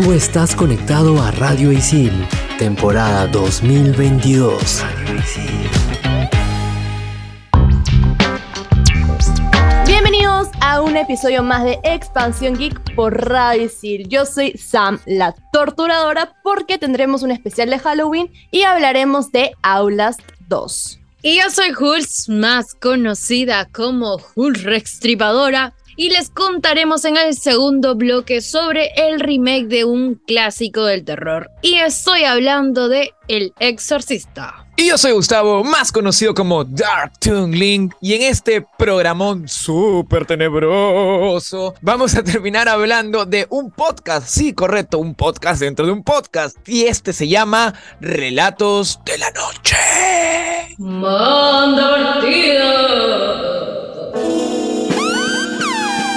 Tú estás conectado a Radio Isil, temporada 2022. Bienvenidos a un episodio más de Expansión Geek por Radio Isil. Yo soy Sam, la torturadora, porque tendremos un especial de Halloween y hablaremos de Aulas 2. Y yo soy Hulz, más conocida como Hulz Rextripadora, y les contaremos en el segundo bloque sobre el remake de un clásico del terror. Y estoy hablando de El Exorcista. Y yo soy Gustavo, más conocido como Dark Link, y en este programón súper tenebroso vamos a terminar hablando de un podcast, sí, correcto, un podcast dentro de un podcast, y este se llama Relatos de la Noche. Manda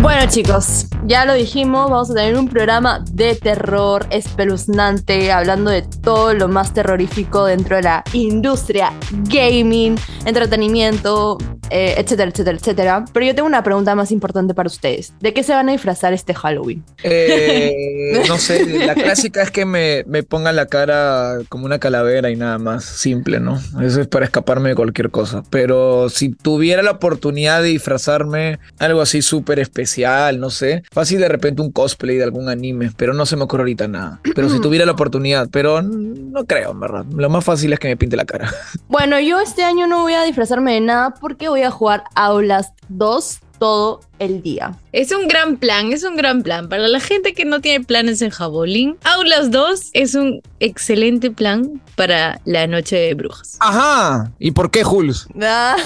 Bueno chicos, ya lo dijimos, vamos a tener un programa de terror espeluznante, hablando de todo lo más terrorífico dentro de la industria gaming, entretenimiento, eh, etcétera, etcétera, etcétera. Pero yo tengo una pregunta más importante para ustedes. ¿De qué se van a disfrazar este Halloween? Eh, no sé, la clásica es que me, me ponga la cara como una calavera y nada más, simple, ¿no? Eso es para escaparme de cualquier cosa. Pero si tuviera la oportunidad de disfrazarme algo así súper especial, no sé, fácil de repente un cosplay de algún anime, pero no se me ocurre ahorita nada. Pero si tuviera la oportunidad, pero no creo, en verdad. Lo más fácil es que me pinte la cara. Bueno, yo este año no voy a disfrazarme de nada porque voy a jugar Aulas 2 todo el día. Es un gran plan, es un gran plan. Para la gente que no tiene planes en Jabolín, Aulas 2 es un excelente plan para la noche de brujas. Ajá. ¿Y por qué, Jules? Ah.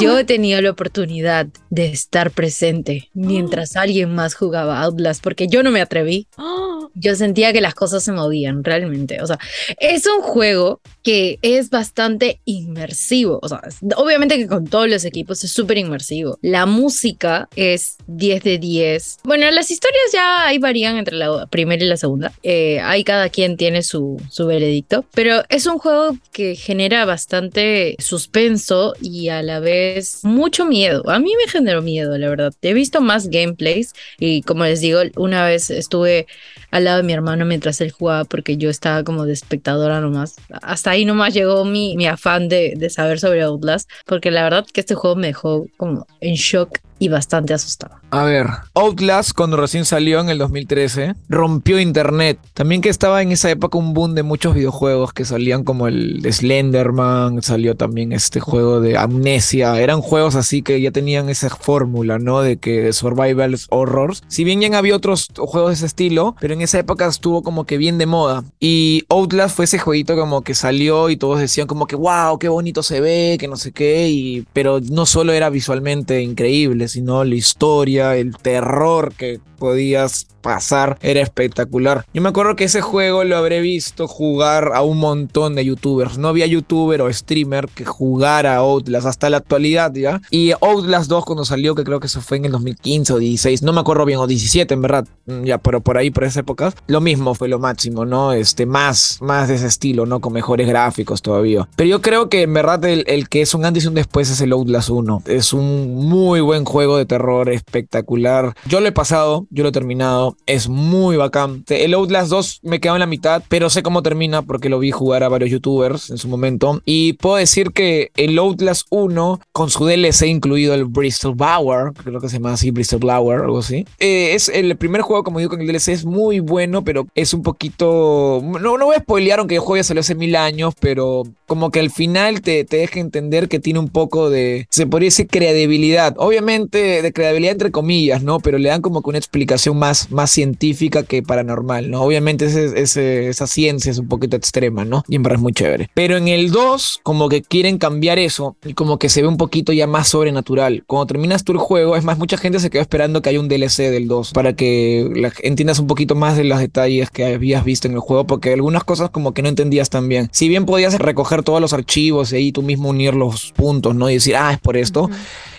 Yo he tenido la oportunidad de estar presente mientras alguien más jugaba Outlast porque yo no me atreví. Yo sentía que las cosas se movían realmente. O sea, es un juego que es bastante inmersivo. O sea, obviamente que con todos los equipos es súper inmersivo. La música es 10 de 10. Bueno, las historias ya ahí varían entre la primera y la segunda. Eh, ahí cada quien tiene su, su veredicto. Pero es un juego que genera bastante suspenso y a la vez mucho miedo. A mí me generó miedo, la verdad. He visto más gameplays y como les digo, una vez estuve al lado de mi hermano mientras él jugaba porque yo estaba como de espectadora nomás. Hasta ahí nomás llegó mi, mi afán de, de saber sobre Outlast porque la verdad que este juego me dejó como en shock y bastante asustado. A ver, Outlast cuando recién salió en el 2013 rompió internet. También que estaba en esa época un boom de muchos videojuegos que salían como el de Slenderman, salió también este juego de Amnesia. Eran juegos así que ya tenían esa fórmula, ¿no? De que survival horrors. Si bien ya había otros juegos de ese estilo, pero en esa época estuvo como que bien de moda. Y Outlast fue ese jueguito como que salió y todos decían como que wow, qué bonito se ve, que no sé qué. Y, pero no solo era visualmente increíble, sino la historia, el terror que podías pasar era espectacular. Yo me acuerdo que ese juego lo habré visto jugar a un montón de youtubers. No había youtuber o streamer que jugara Outlast hasta la actualidad, ¿ya? Y Outlast 2 cuando salió, que creo que eso fue en el 2015 o 16, no me acuerdo bien, o 17 en verdad, mm, ya, pero por ahí, por esa época, lo mismo fue lo máximo, ¿no? Este, más, más de ese estilo, ¿no? Con mejores gráficos todavía. Pero yo creo que en verdad el, el que es un antes y un después es el Outlast 1. Es un muy buen juego de terror, espectacular. Yo lo he pasado, yo lo he terminado, es muy bacán. El Outlast 2 me quedó en la mitad, pero sé cómo termina porque lo vi jugar a varios youtubers en su momento. Y puedo decir que el Outlast 1, con su DLC incluido el Bristol Bower, creo que se llama así, Bristol Bower, algo así, eh, es el primer juego, como digo, con el DLC es muy bueno, pero es un poquito... No, no voy a spoilear, aunque el juego ya salió hace mil años, pero como que al final te, te deja entender que tiene un poco de, se podría decir, credibilidad. Obviamente de credibilidad entre comillas, ¿no? Pero le dan como que una explicación explicación más, más científica que paranormal, ¿no? Obviamente ese- ese- esa ciencia es un poquito extrema, ¿no? Y en verdad es muy chévere. Pero en el 2, como que quieren cambiar eso y como que se ve un poquito ya más sobrenatural. Cuando terminas tú el juego, es más, mucha gente se quedó esperando que haya un DLC del 2 para que la- entiendas un poquito más de los detalles que habías visto en el juego, porque algunas cosas como que no entendías tan bien. Si bien podías recoger todos los archivos y ahí tú mismo unir los puntos, ¿no? Y decir, ah, es por esto.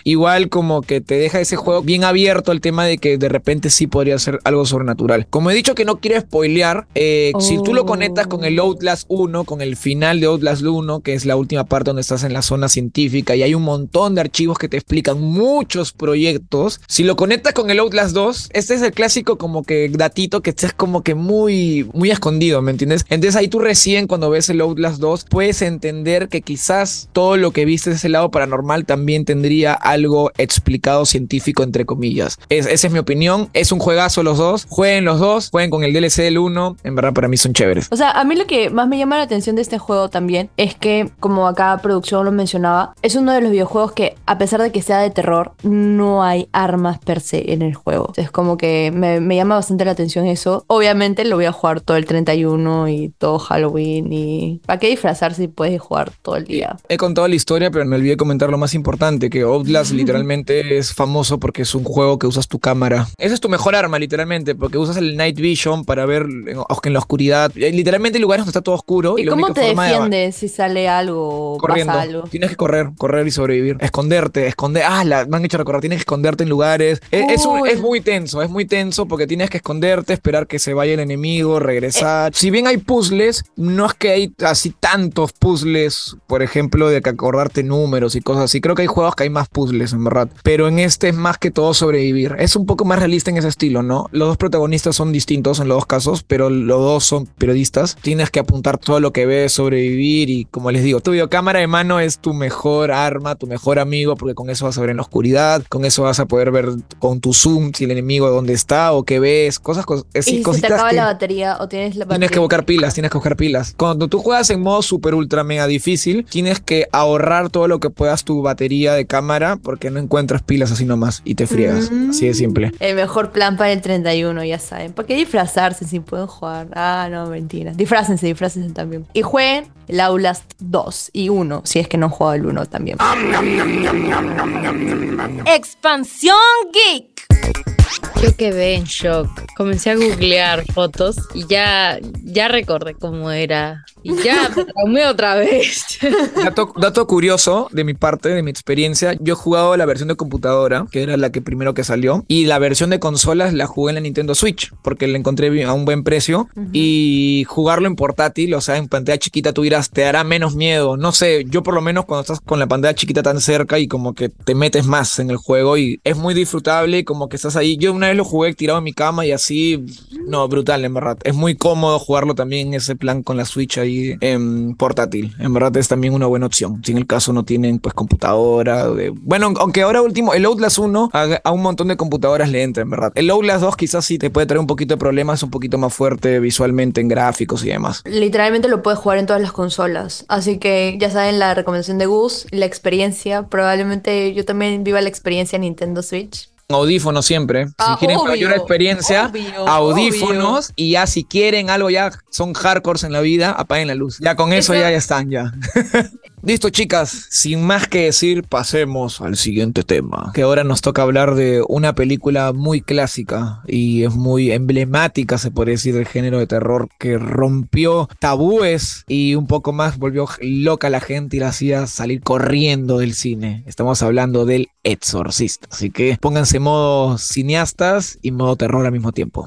Igual como que te deja ese juego bien abierto al tema de que de repente sí podría ser algo sobrenatural. Como he dicho que no quiero spoilear, eh, si tú lo conectas con el Outlast 1, con el final de Outlast 1, que es la última parte donde estás en la zona científica y hay un montón de archivos que te explican muchos proyectos, si lo conectas con el Outlast 2, este es el clásico como que datito que estés como que muy, muy escondido, ¿me entiendes? Entonces ahí tú recién cuando ves el Outlast 2 puedes entender que quizás todo lo que viste de ese lado paranormal también tendría algo explicado científico entre comillas. Es- esa es mi opinión. Es un juegazo los dos. Jueguen los dos. Jueguen con el DLC del 1. En verdad para mí son chéveres. O sea, a mí lo que más me llama la atención de este juego también es que, como acá producción lo mencionaba, es uno de los videojuegos que, a pesar de que sea de terror, no hay armas per se en el juego. Es como que me, me llama bastante la atención eso. Obviamente lo voy a jugar todo el 31 y todo Halloween y... ¿Para qué disfrazar si puedes jugar todo el día? He contado la historia, pero me olvidé comentar lo más importante, que Outlast literalmente es famoso porque es un juego que usas tu cámara. Esa es tu mejor arma, literalmente, porque usas el Night Vision para ver en, en la oscuridad. Eh, Literalmente hay lugares donde está todo oscuro. ¿Y, cómo te de- defiendes si sale algo o corriendo. pasa algo? Tienes que correr, correr y sobrevivir. Esconderte, esconder. Ah, la, me han hecho recordar. Tienes que esconderte en lugares. Es, es un- Uy. es muy tenso, es muy tenso porque tienes que esconderte, esperar que se vaya el enemigo, regresar. Si bien hay puzzles, no es que hay así tantos puzzles, por ejemplo, de que acordarte números y cosas así. Creo que hay juegos que hay más puzzles, en verdad. Pero en este es más que todo sobrevivir. Es un poco más realista en ese estilo, ¿no? Los dos protagonistas son distintos en los dos casos, pero los dos son periodistas. Tienes que apuntar todo lo que ves, sobrevivir y como les digo, tu videocámara de mano es tu mejor arma, tu mejor amigo, porque con eso vas a ver en la oscuridad, con eso vas a poder ver con tu zoom si el enemigo dónde está o qué ves, cosas, cos- y así, si se te acaba que la batería o tienes la batería... tienes que buscar pilas, tienes que buscar pilas. Cuando tú juegas en modo super ultra mega difícil, tienes que ahorrar todo lo que puedas tu batería de cámara porque no encuentras pilas así nomás y te friegas. Mm. Así de simple. El mejor plan para el 31, ya saben. ¿Por qué disfrazarse si pueden jugar? Ah, no, mentira. Disfrácense, disfrácense también. Y jueguen el Outlast 2 y 1, si es que no han jugado el 1 también. Expansión Geek. Yo quedé en shock. Comencé a googlear fotos y ya, ya recordé cómo era. Y ya me traumé otra vez. Dato, dato curioso de mi parte, de mi experiencia, yo he jugado la versión de computadora, que era la que primero que salió, y la versión de consolas la jugué en la Nintendo Switch, porque la encontré a un buen precio, y jugarlo en portátil, o sea, en pantalla chiquita, tú dirás, te hará menos miedo, no sé, yo por lo menos cuando estás con la pantalla chiquita tan cerca y como que te metes más en el juego y es muy disfrutable, y como que estás ahí, yo una vez lo jugué tirado en mi cama y así, no, brutal, en verdad, es muy cómodo jugarlo también en ese plan con la Switch ahí en portátil. En verdad es también una buena opción. Si en el caso no tienen pues computadora. Bueno, aunque ahora último, el Outlast 1 a, a un montón de computadoras le entra, en verdad. El Outlast 2 quizás sí te puede traer un poquito de problemas, un poquito más fuerte visualmente en gráficos y demás. Literalmente lo puedes jugar en todas las consolas. Así que ya saben la recomendación de Gus, la experiencia. Probablemente yo también viva la experiencia Nintendo Switch. Audífonos siempre. Si Ah, quieren obvio, mayor experiencia, obvio, audífonos. Y ya si quieren algo ya son hardcores en la vida, apaguen la luz. Ya con eso, Eso- ya, ya están ya. Listo, chicas. Sin más que decir, pasemos al siguiente tema. Que ahora nos toca hablar de una película muy clásica y es muy emblemática, se podría decir, del género de terror que rompió tabúes y un poco más volvió loca a la gente y la hacía salir corriendo del cine. Estamos hablando del Exorcista. Así que pónganse modo cineastas y modo terror al mismo tiempo.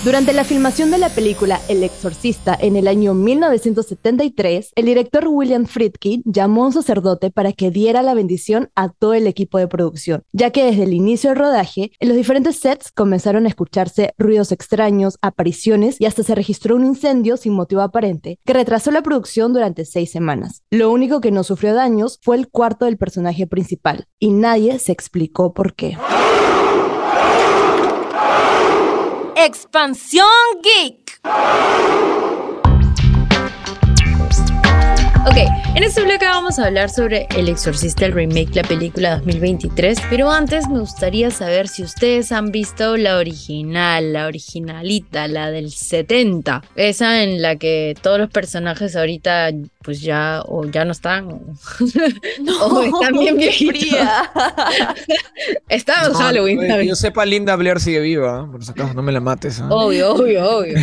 545. Durante la filmación de la película El Exorcista en el año 1973, el director William Friedkin llamó a un sacerdote para que diera la bendición a todo el equipo de producción, ya que desde el inicio del rodaje, en los diferentes sets comenzaron a escucharse ruidos extraños, apariciones y hasta se registró un incendio sin motivo aparente que retrasó la producción durante seis semanas. Lo único que no sufrió daños fue el cuarto del personaje principal, y nadie se explicó por qué. Expansión Geek. Ok, en este bloque vamos a hablar sobre El Exorcista, el remake, la película 2023. Pero antes me gustaría saber si ustedes han visto la original, la originalita, la del 70. Esa en la que todos los personajes ahorita pues ya o ya no están o, o están bien viejitos. Estaba en Halloween. Que ¿sabes? yo sepa, Linda Blair sigue viva, ¿eh? por si acaso no me la mates. ¿eh? Obvio, obvio, obvio.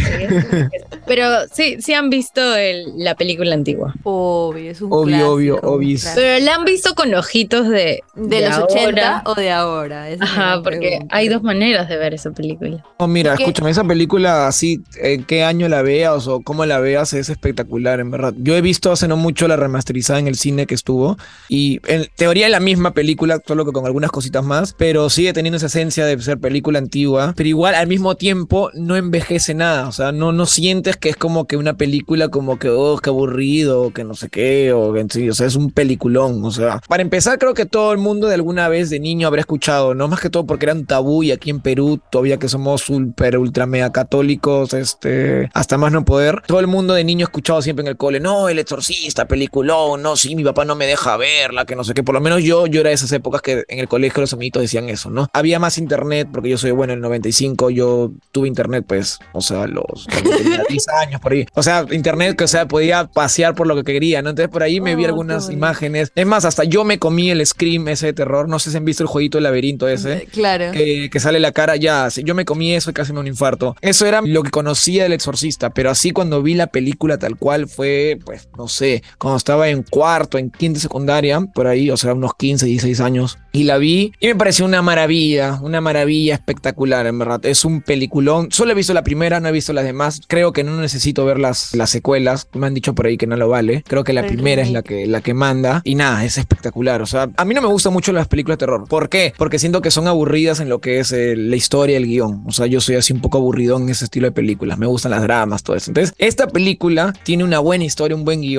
Pero sí, sí han visto el- la película antigua. Obvio, es un Obvio, clásico, obvio, clásico. Pero la han visto con ojitos de. ¿De, los ahora. 80 o de ahora? Esa Ajá, porque pregunta. hay dos maneras de ver esa película. No, mira, ¿Qué? escúchame, esa película así, en qué año la veas o cómo la veas es espectacular, en verdad. Yo he visto hace no mucho la remasterizada en el cine que estuvo y en teoría es la misma película, solo que con algunas cositas más, pero sigue teniendo esa esencia de ser película antigua, pero igual al mismo tiempo no envejece nada, o sea, no, no sientes que es como que una película como que, oh, qué aburrido, que no sé qué, o que sí, o sea, es un peliculón, o sea, para empezar creo que todo el mundo de alguna vez de niño habrá escuchado, no más que todo porque era un tabú y aquí en Perú todavía que somos super ultra mega católicos, este, hasta más no poder, todo el mundo de niño ha escuchado siempre en el cole, no, el exorcista, peliculón, no, sí, mi papá no me deja verla, que no sé qué, por lo menos yo, yo era de esas épocas que en el colegio los amiguitos decían eso, ¿no? Había más internet, porque yo soy bueno en el 95, yo tuve internet, pues, o sea, los cuando tenía 10 años por ahí. O sea, internet que, o sea, podía pasear por lo que quería, ¿no? Entonces por ahí me vi Oh, algunas imágenes. Es más, hasta yo me comí el Scream ese de terror. No sé si han visto el jueguito del laberinto ese. Claro. Que, que sale la cara ya, yo me comí eso y casi me un infarto. Eso era lo que conocía del exorcista, pero así cuando vi la película tal cual fue, pues, no sé, cuando estaba en cuarto, en quinta secundaria, por ahí, o sea, unos 15, 16 años, y la vi y me pareció una maravilla, una maravilla espectacular, en verdad. Es un peliculón. Solo he visto la primera, no he visto las demás. Creo que no necesito ver las, las secuelas. Me han dicho por ahí que no lo vale. Creo que la El primera es la que, la que manda. Y nada, es espectacular. O sea, a mí no me gustan mucho las películas de terror. ¿Por qué? Porque siento que son aburridas en lo que es eh, la historia el guion. O sea, yo soy así un poco aburrido en ese estilo de películas. Me gustan las dramas, todo eso. Entonces, esta película tiene una buena historia, un buen guion.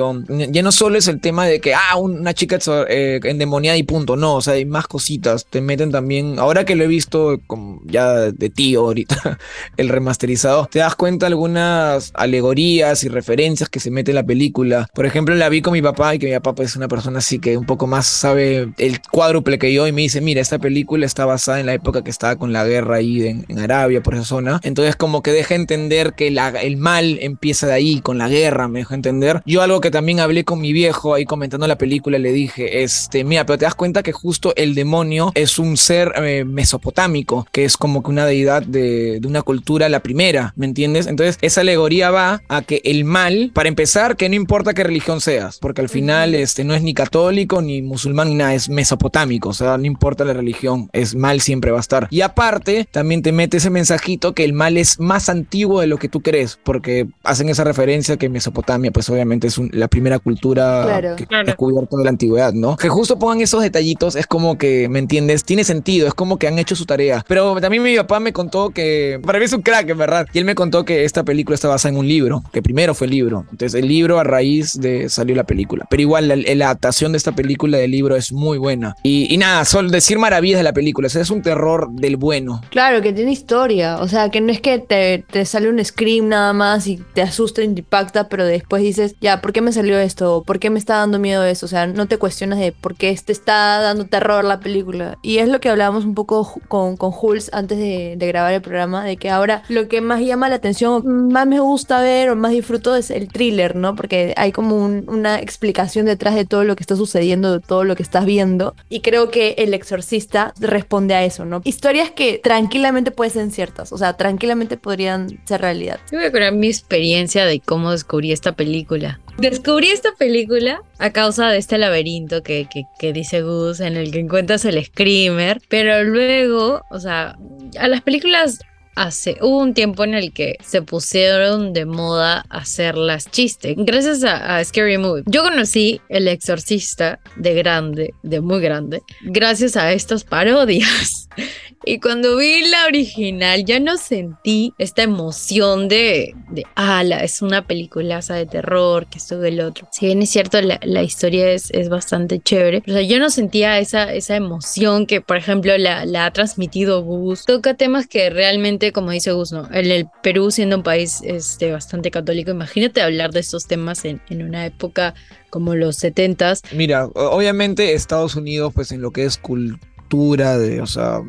Ya no solo es el tema de que, ah, una chica eh, endemoniada y punto. No, o sea, hay más cositas. Te meten también, ahora que lo he visto como ya de tío ahorita, el remasterizado, te das cuenta algunas alegorías y referencias que se mete en la película. Por ejemplo, la vi con mi papá y que mi papá pues, es una persona así que un poco más sabe el cuádruple que yo y me dice, mira, esta película está basada en la época que estaba con la guerra ahí en, Arabia, por esa zona. Entonces como que deja entender que el mal empieza de ahí, con la guerra, me dejó entender. Yo algo que también hablé con mi viejo ahí comentando la película, le dije, este, mira, pero te das cuenta que justo el demonio es un ser eh, mesopotámico, que es como que una deidad de, de una cultura, la primera, ¿me entiendes? Entonces, esa alegoría va a que el mal, para empezar, que no importa qué religión seas, porque al final este, no es ni católico, ni musulmán, ni nada, es mesopotámico, o sea, no importa la religión, es mal siempre va a estar. Y aparte, también te mete ese mensajito que el mal es más antiguo de lo que tú crees, porque hacen esa referencia que Mesopotamia, pues obviamente es un- la primera cultura Claro. que Claro. ha cubierto de la antigüedad, ¿no? Que justo pongan esos detallitos, es como que, ¿me entiendes? Tiene sentido, es como que han hecho su tarea. Pero también mi papá me contó que, para mí es un crack, en verdad, y él me contó que esta película está basada en un libro, que primero fue el libro. Entonces, el libro a raíz de salió la película. Pero igual, la, la adaptación de esta película del libro es muy buena. Y, y nada, solo decir maravillas de la película, o sea, es un terror del bueno. Claro, que tiene historia. O sea, que no es que te, te sale un scream nada más y te asusta y te impacta, pero después dices, ya, ¿por qué me salió esto? ¿Por qué me está dando miedo eso? O sea, no te cuestionas de por qué te está dando terror la película. Y es lo que hablábamos un poco con, con Jules antes de, de grabar el programa, de que ahora lo que más llama la atención, más me gusta ver o más disfruto es el thriller, ¿no? Porque hay como un- una explicación detrás de todo lo que está sucediendo, de todo lo que estás viendo. Y creo que El Exorcista responde a eso, ¿no? Historias que tranquilamente pueden ser ciertas, o sea, tranquilamente podrían ser realidad. Yo voy a contar mi experiencia de cómo descubrí esta película. Descubrí esta película a causa de este laberinto que, que, dice Gus, en el que encuentras el screamer, pero luego, o sea, a las películas hace hubo un tiempo en el que se pusieron de moda hacerlas chistes gracias a, a Scary Movie. Yo conocí El Exorcista de grande, de muy grande, gracias a estas parodias. Y cuando vi la original ya no sentí esta emoción de, de ala, es una peliculaza de terror, que esto del otro. Si bien es cierto, la, la historia es, es bastante chévere, o sea, yo no sentía esa, esa emoción que, por ejemplo, la, la ha transmitido Gus. Toca temas que realmente, como dice Gus, ¿no? El, el Perú siendo un país este, bastante católico, imagínate hablar de estos temas en, en una época como los 70s. Mira, obviamente Estados Unidos, pues en lo que es cultura, de, o sea,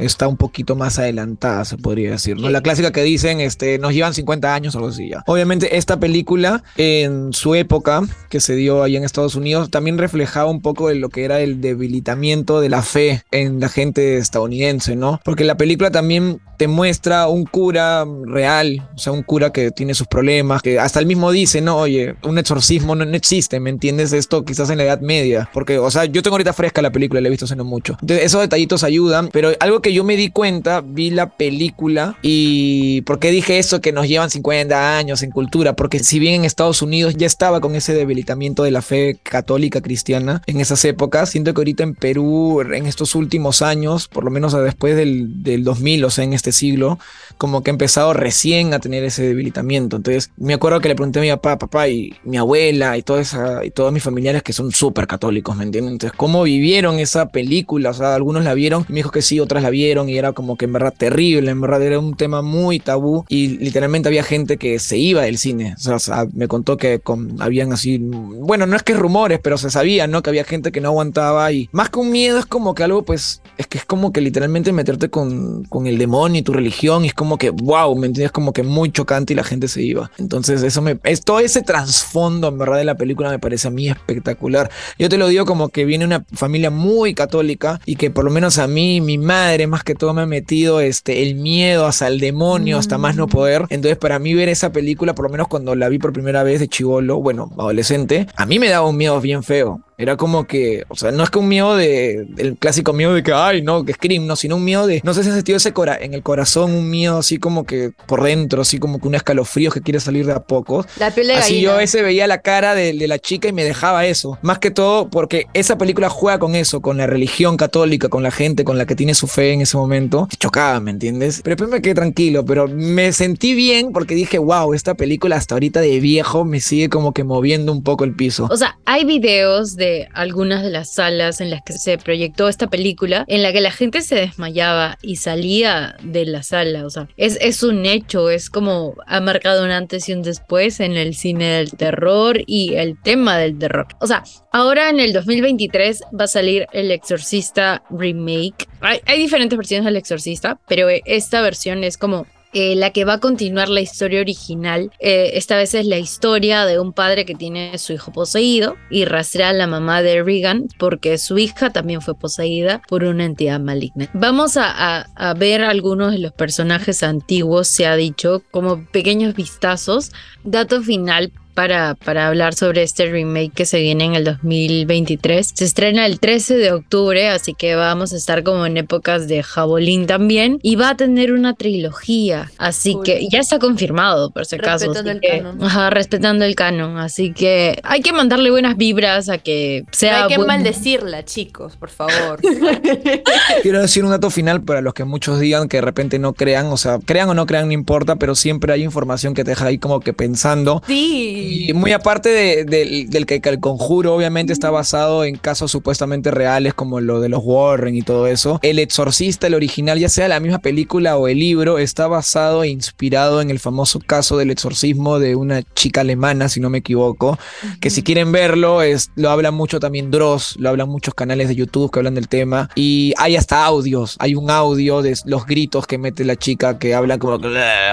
está un poquito más adelantada, se podría decir, ¿no? La clásica que dicen, este, nos llevan 50 años o algo así ya. Obviamente esta película, en su época, que se dio allá en Estados Unidos, también reflejaba un poco de lo que era el debilitamiento de la fe en la gente estadounidense, ¿no? Porque la película también te muestra un cura real, o sea, un cura que tiene sus problemas, que hasta él mismo dice, no, oye, un exorcismo no, no existe, ¿me entiendes? Esto quizás en la Edad Media, porque, o sea, yo tengo ahorita fresca la película, la he visto hace no mucho. Entonces, esos detallitos ayudan, pero algo que yo me di cuenta, vi la película y ¿por qué dije eso que nos llevan 50 años en cultura? Porque si bien en Estados Unidos ya estaba con ese debilitamiento de la fe católica cristiana en esas épocas, siento que ahorita en Perú, en estos últimos años, por lo menos después del, del 2000, o sea, en este siglo, como que ha empezado recién a tener ese debilitamiento. Entonces, me acuerdo que le pregunté a mi papá, papá y mi abuela y, toda esa, y todos mis familiares que son súper católicos, ¿me entienden? Entonces, ¿cómo vivieron esa película? O sea, algunos la vieron y me dijo que sí, otras la vieron y era como que en verdad terrible, en verdad era un tema muy tabú y literalmente había gente que se iba del cine. O sea, me contó que con, habían así, bueno, no es que rumores, pero se sabía, ¿no? Que había gente que no aguantaba y más que un miedo es como que algo, pues, es que es como que literalmente meterte con, con el demonio y tu religión y es como que, wow, ¿me entiendes? Como que muy chocante y la gente se iba. Entonces, eso me, es todo ese trasfondo, en verdad, de la película me parece a mí espectacular. Yo te lo digo como que viene una familia muy católica y que por lo menos a mí, mi madre más que todo me ha metido este, el miedo hasta el demonio, hasta más no poder. Entonces para mí ver esa película, por lo menos cuando la vi por primera vez de chivolo, bueno, adolescente, a mí me daba un miedo bien feo. Era como que, o sea, no es que un miedo de, el clásico miedo de que, ay, no, que Scream, no, sino un miedo de, no sé si has sentido ese cora en el corazón, un miedo así como que por dentro, así como que un escalofrío que quiere salir de a poco. La piel de Así gallina. yo ese veía la cara de, de la chica y me dejaba eso. Más que todo porque esa película juega con eso, con la religión católica, con la gente con la que tiene su fe en ese momento. Te chocaba, ¿me entiendes? Pero después me quedé tranquilo, pero me sentí bien porque dije, wow, esta película hasta ahorita de viejo me sigue como que moviendo un poco el piso. O sea, hay videos de algunas de las salas en las que se proyectó esta película en la que la gente se desmayaba y salía de la sala. O sea, es, es un hecho, es como ha marcado un antes y un después en el cine del terror y el tema del terror. O sea, ahora en el 2023 va a salir El Exorcista Remake. Hay, hay diferentes versiones del Exorcista, pero esta versión es como eh, la que va a continuar la historia original. Eh, esta vez es la historia de un padre que tiene su hijo poseído y rastrea a la mamá de Regan porque su hija también fue poseída por una entidad maligna. Vamos a- a ver algunos de los personajes antiguos, se ha dicho, como pequeños vistazos. Dato final. Para, para hablar sobre este remake que se viene en el 2023. Se estrena el 13 de octubre, así que vamos a estar como en épocas de Jabolín también. Y va a tener una trilogía, así Cool. que ya está confirmado, por si acaso. Respetando el que- canon. Ajá, respetando el canon. Así que hay que mandarle buenas vibras a que No sea. hay que buen- maldecirla, chicos, por favor. Quiero decir un dato final para los que muchos digan que de repente no crean, o sea, crean o no crean, no importa, pero siempre hay información que te deja ahí como que pensando. sí. Y muy aparte de- del- del que el conjuro obviamente está basado en casos supuestamente reales como lo de los Warren y todo eso, el exorcista, el original, ya sea la misma película o el libro, está basado e inspirado en el famoso caso del exorcismo de una chica alemana, si no me equivoco, que si quieren verlo, es, lo habla mucho también Dross, lo hablan muchos canales de YouTube que hablan del tema, y hay hasta audios, hay un audio de los gritos que mete la chica que habla como,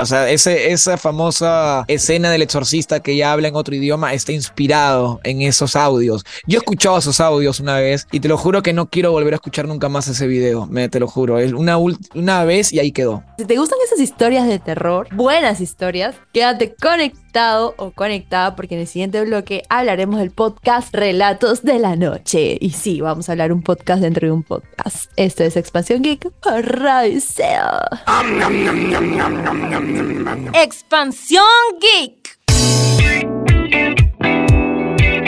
o sea, ese, esa famosa escena del exorcista que ella habla en otro idioma está inspirado en esos audios. Yo he escuchado esos audios una vez y te lo juro que no quiero volver a escuchar nunca más ese video, me, te lo juro, es una, una vez y ahí quedó. Si te gustan esas historias de terror, buenas historias, quédate conectado o conectada porque en el siguiente bloque hablaremos del podcast Relatos de la Noche. Y sí, vamos a hablar un podcast dentro de un podcast. Esto es Expansión Geek por Radio. Expansión Geek. Thank you.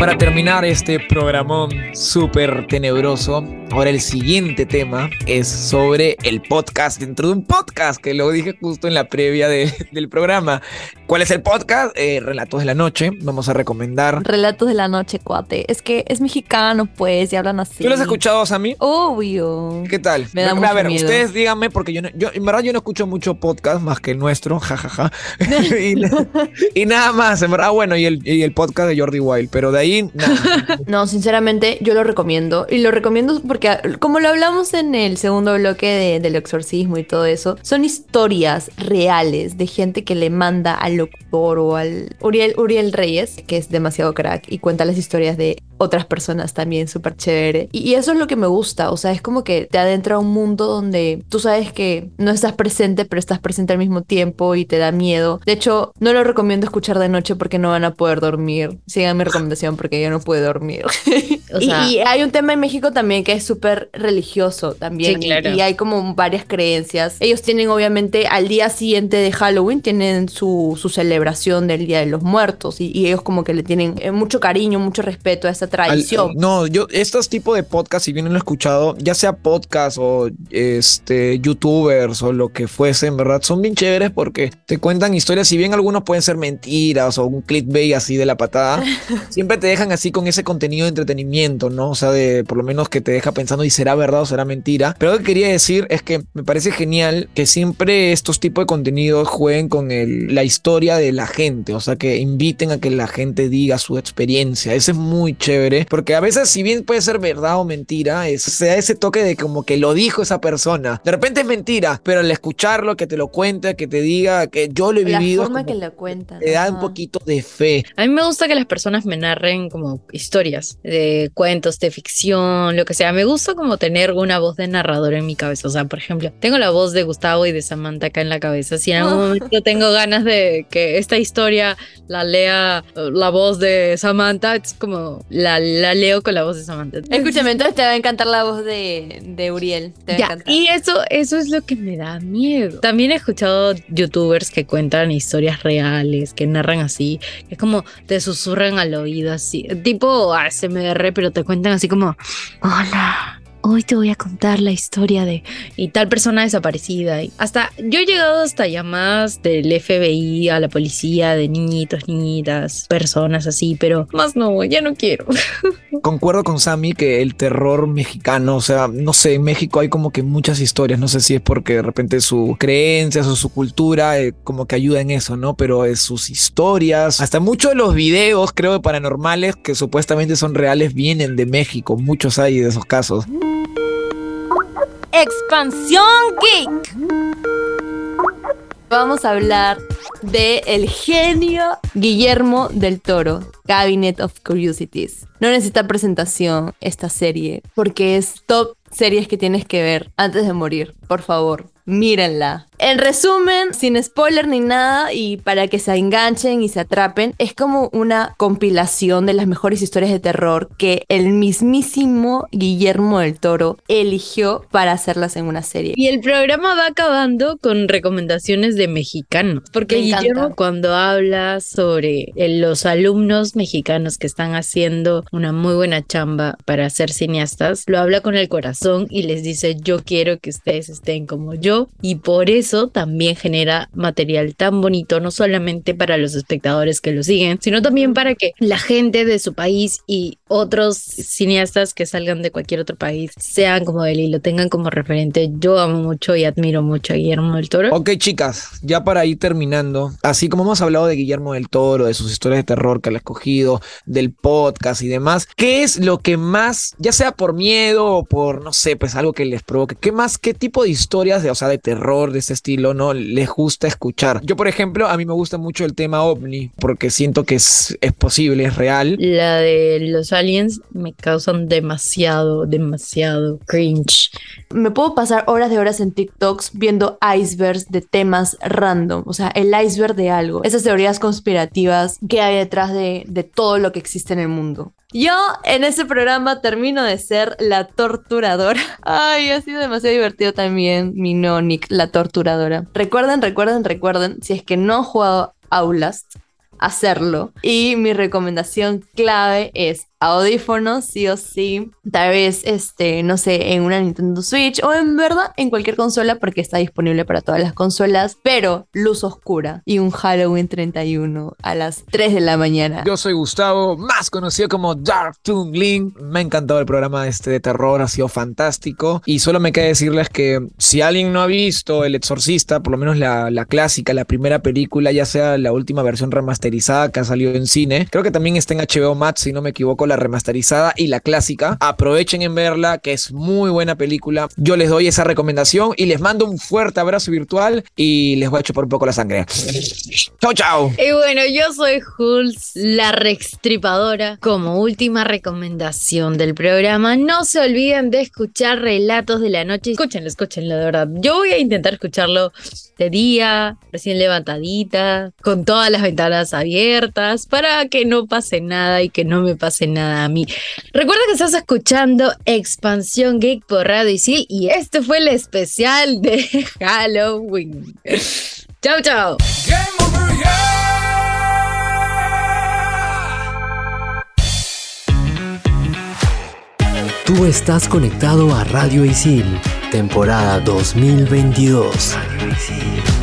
Para terminar este programón súper tenebroso, ahora el siguiente tema es sobre el podcast dentro de un podcast, que lo dije justo en la previa de- del programa. ¿Cuál es el podcast? Eh, Relatos de la Noche. Vamos a recomendar. Relatos de la Noche, cuate. Es que es mexicano, pues, y hablan así. ¿Tú lo has escuchado, Sammy? Obvio. ¿Qué tal? Me da a mucho ver, miedo. ustedes díganme, porque yo, no- yo, en verdad yo no escucho mucho podcast más que el nuestro, jajaja. y, y nada más, en verdad, bueno, y el, y el podcast de Jordi Wild, pero de ahí ahí. No, sinceramente, yo lo recomiendo. Y lo recomiendo porque, ah, como lo hablamos en el segundo bloque de- del exorcismo y todo eso, son historias reales de gente que le manda al locutor o al Uriel, Uriel Reyes, que es demasiado crack, y cuenta las historias de otras personas también súper chévere. Y, y eso es lo que me gusta. O sea, es como que te adentra a un mundo donde tú sabes que no estás presente, pero estás presente al mismo tiempo y te da miedo. De hecho, no lo recomiendo escuchar de noche porque no van a poder dormir. Sigan mi recomendación porque yo no puedo dormir. O Y- sea- y, hay un tema en México también que es súper religioso también. Sí, y- claro. y, hay como varias creencias. Ellos tienen obviamente al día siguiente de Halloween, tienen su, su celebración del Día de los Muertos. Y, y ellos como que le tienen eh, mucho cariño, mucho respeto a esa Al- tradición. no, yo, estos tipos de podcasts, si bien no lo he escuchado, ya sea podcast o este youtubers o lo que fuese, en verdad, son bien chéveres porque te cuentan historias, si bien algunos pueden ser mentiras o un clickbait así de la patada, siempre te dejan así con ese contenido de entretenimiento, ¿no? O sea, de por lo menos que te deja pensando y será verdad o será mentira. Pero lo que quería decir es que me parece genial que siempre estos tipos de contenidos jueguen con el- la historia de la gente, o sea, que inviten a que la gente diga su experiencia. Eso es muy chévere, porque a veces, si bien puede ser verdad o mentira, es, se da ese toque de como que lo dijo esa persona. De repente es mentira, pero al escucharlo, que te lo cuente, que te diga que yo lo he la vivido, es forma que lo cuentan. te da un poquito de fe. A mí me gusta que las personas me narren como historias de cuentos, de ficción, lo que sea. Me gusta como tener una voz de narrador en mi cabeza. O sea, por ejemplo, tengo la voz de Gustavo y de Samantha acá en la cabeza. Si en algún Ah. momento tengo ganas de que esta historia la lea eh, la voz de Samantha, es como la, la leo con la voz de Samantha. Escúchame, entonces te va a encantar la voz de, de Uriel. Te va a Ya, encantar. y eso, eso es lo que me da miedo. También he escuchado youtubers que cuentan historias reales, que narran así, que es como te susurran al oído así, tipo ASMR, pero te cuentan así como, hola. Hoy te voy a contar la historia de y tal persona desaparecida. Y hasta yo he llegado hasta llamadas del FBI a la policía de niñitos, niñitas, personas así, pero más no, ya no quiero. Concuerdo con Sammy que el terror mexicano, o sea, no sé, en México hay como que muchas historias, no sé si es porque de repente su creencias o su cultura eh, como que ayuda en eso, ¿no? Pero es sus historias, hasta muchos de los videos, creo, de paranormales que supuestamente son reales vienen de México, muchos hay de esos casos. Expansión Geek. Vamos a hablar de el genio Guillermo del Toro, Cabinet of Curiosities. No necesita presentación esta serie porque es top series que tienes que ver antes de morir. Por favor, mírenla. En resumen, sin spoiler ni nada y para que se enganchen y se atrapen, es como una compilación de las mejores historias de terror que el mismísimo Guillermo del Toro eligió para hacerlas en una serie. Y el programa va acabando con recomendaciones de mexicanos, porque Me. Guillermo cuando habla sobre eh, los alumnos mexicanos que están haciendo una muy buena chamba para ser cineastas, lo habla con el corazón y les dice yo quiero que ustedes estén como yo y por eso también genera material tan bonito, no solamente para los espectadores que lo siguen, sino también para que la gente de su país y otros cineastas que salgan de cualquier otro país sean como él y lo tengan como referente. Yo amo mucho y admiro mucho a Guillermo del Toro. Ok, chicas, ya para ir terminando, así como hemos hablado de Guillermo del Toro, de sus historias de terror que él ha escogido, del podcast y demás, ¿qué es lo que más, ya sea por miedo o por, no sé, pues algo que les provoque, qué más, qué tipo de historias, de, o sea, de terror, de ese estilo, no les gusta escuchar? Yo, por ejemplo, a mí me gusta mucho el tema ovni, porque siento que es, es posible, es real. La de los aliens me causan demasiado, demasiado cringe. Me puedo pasar horas de horas en TikToks viendo icebergs de temas random, o sea, el iceberg de algo, esas teorías conspirativas que hay detrás de, de todo lo que existe en el mundo. Yo en ese programa termino de ser la torturadora. Ay, ha sido demasiado divertido también mi no Nick, la torturadora. Recuerden, recuerden, recuerden, si es que no han jugado Outlast, hacerlo. Y mi recomendación clave es audífonos, sí o sí. Tal vez, este, no sé, en una Nintendo Switch o en verdad en cualquier consola porque está disponible para todas las consolas, pero luz oscura y un Halloween 31 a las 3 de la mañana. Yo soy Gustavo, más conocido como Dark Toon Link. Me ha encantado el programa este de terror, ha sido fantástico. Y solo me queda decirles que si alguien no ha visto El Exorcista, por lo menos la, la clásica, la primera película, ya sea la última versión remasterizada que ha salido en cine, creo que también está en HBO Max, si no me equivoco, la remasterizada y la clásica. Aprovechen en verla, que es muy buena película. Yo les doy esa recomendación y les mando un fuerte abrazo virtual y les voy a chupar un poco la sangre. Chao, chao. Y bueno, yo soy Jules, la reextripadora. Como última recomendación del programa, no se olviden de escuchar Relatos de la Noche. Escúchenlo, escúchenlo, de verdad. Yo voy a intentar escucharlo de día, recién levantadita, con todas las ventanas abiertas, para que no pase nada y que no me pase nada a mí. Recuerda que estás escuchando Expansión Geek por Radio Isil y este fue el especial de Halloween. chao, chao. Tú estás conectado a Radio Isil, temporada 2022. Radio Isil.